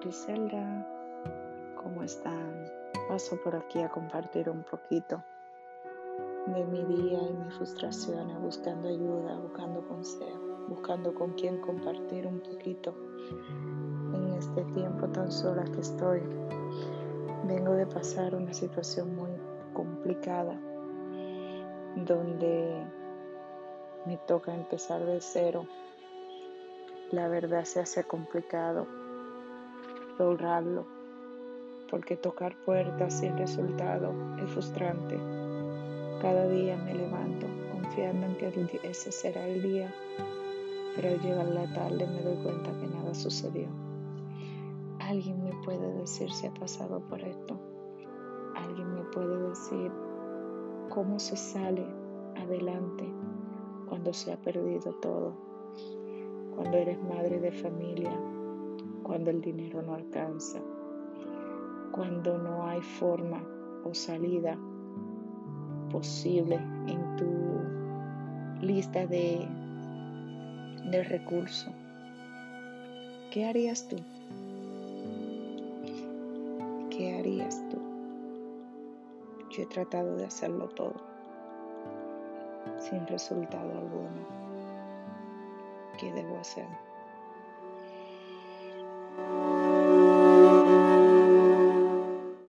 Griselda, ¿cómo están? Paso por aquí a compartir un poquito de mi día y mis frustraciones, buscando ayuda, buscando consejo, buscando con quién compartir un poquito en este tiempo tan sola que estoy. Vengo de pasar una situación muy complicada donde me toca empezar de cero. La verdad se hace complicado lograrlo, porque tocar puertas sin resultado es frustrante. Cada día me levanto confiando en que ese será el día, pero al llegar la tarde me doy cuenta que nada sucedió. Alguien me puede decir si ha pasado por esto. Alguien me puede decir cómo se sale adelante cuando se ha perdido todo, cuando eres madre de familia, cuando el dinero no alcanza, cuando no hay forma o salida posible en tu lista de, de recursos. ¿Qué harías tú? ¿Qué harías tú? Yo he tratado de hacerlo todo sin resultado alguno. que devo hacer.